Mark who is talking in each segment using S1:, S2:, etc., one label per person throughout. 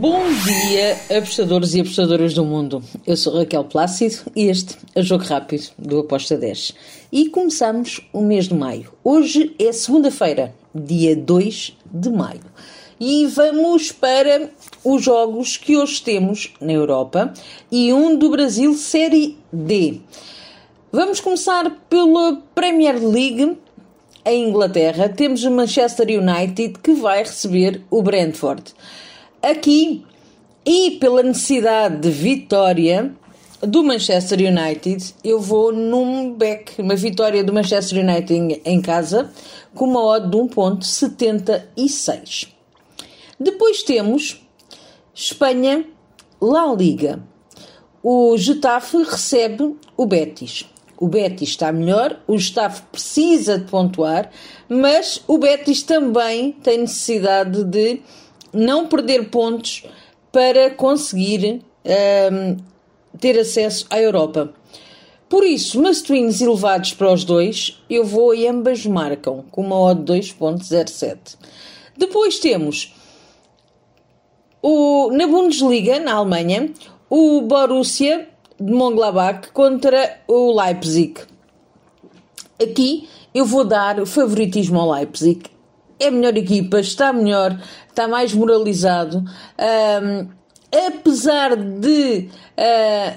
S1: Bom dia, apostadores e apostadoras do mundo. Eu sou Raquel Plácido e este é o Jogo Rápido do Aposta 10. E começamos o mês de maio. Hoje é segunda-feira, dia 2 de maio. E vamos para os jogos que hoje temos na Europa e um do Brasil Série D. Vamos começar pela Premier League em Inglaterra. Temos o Manchester United que vai receber o Brentford. Aqui, e pela necessidade de vitória do Manchester United, eu vou num back, uma vitória do Manchester United em casa, com uma odd de 1.76. Depois temos Espanha, La Liga. O Getafe recebe o Betis. O Betis está melhor, o Getafe precisa de pontuar, mas o Betis também tem necessidade de não perder pontos para conseguir um, ter acesso à Europa. Por isso, mas twins elevados para os dois, eu vou e ambas marcam, com uma odd 2.07. Depois temos o, na Bundesliga, na Alemanha, o Borussia de Mönchengladbach contra o Leipzig. Aqui eu vou dar favoritismo ao Leipzig é melhor equipa, está melhor, está mais moralizado. Um, apesar de uh,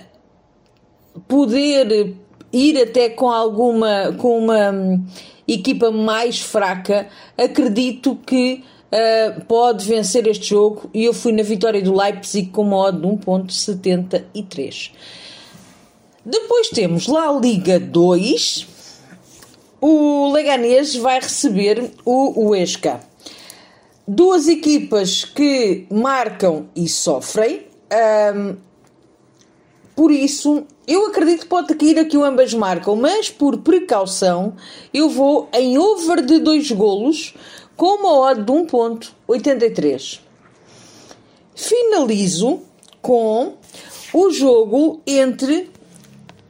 S1: poder ir até com alguma com uma um, equipa mais fraca, acredito que uh, pode vencer este jogo e eu fui na vitória do Leipzig com uma odd de 1.73. Depois temos lá a Liga 2, o Leganês vai receber o Huesca. Duas equipas que marcam e sofrem. Um, por isso, eu acredito que pode cair aqui o ambas marcam, mas por precaução, eu vou em over de dois golos com uma odd de 1.83. Finalizo com o jogo entre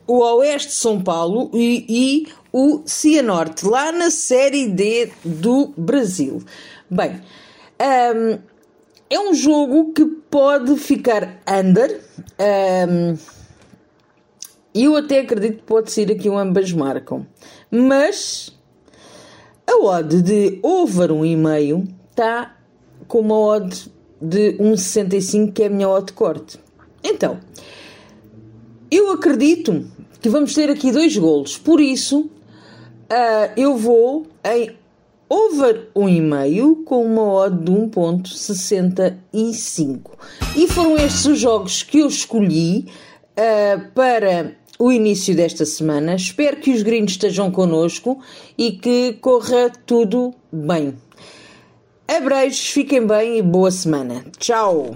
S1: o Oeste de São Paulo e, e o Cianorte, lá na Série D do Brasil. Bem, um, é um jogo que pode ficar under. Um, eu até acredito que pode ser aqui um ambas marcam. Mas a odd de over 1,5 está com uma odd de 1,65 que é a minha odd corte. Então, eu acredito que vamos ter aqui dois golos. Por isso, uh, eu vou em over 1,5 com uma odd de 1.65. E foram estes os jogos que eu escolhi uh, para o início desta semana. Espero que os gringos estejam connosco e que corra tudo bem. Abreijos, fiquem bem e boa semana. Tchau!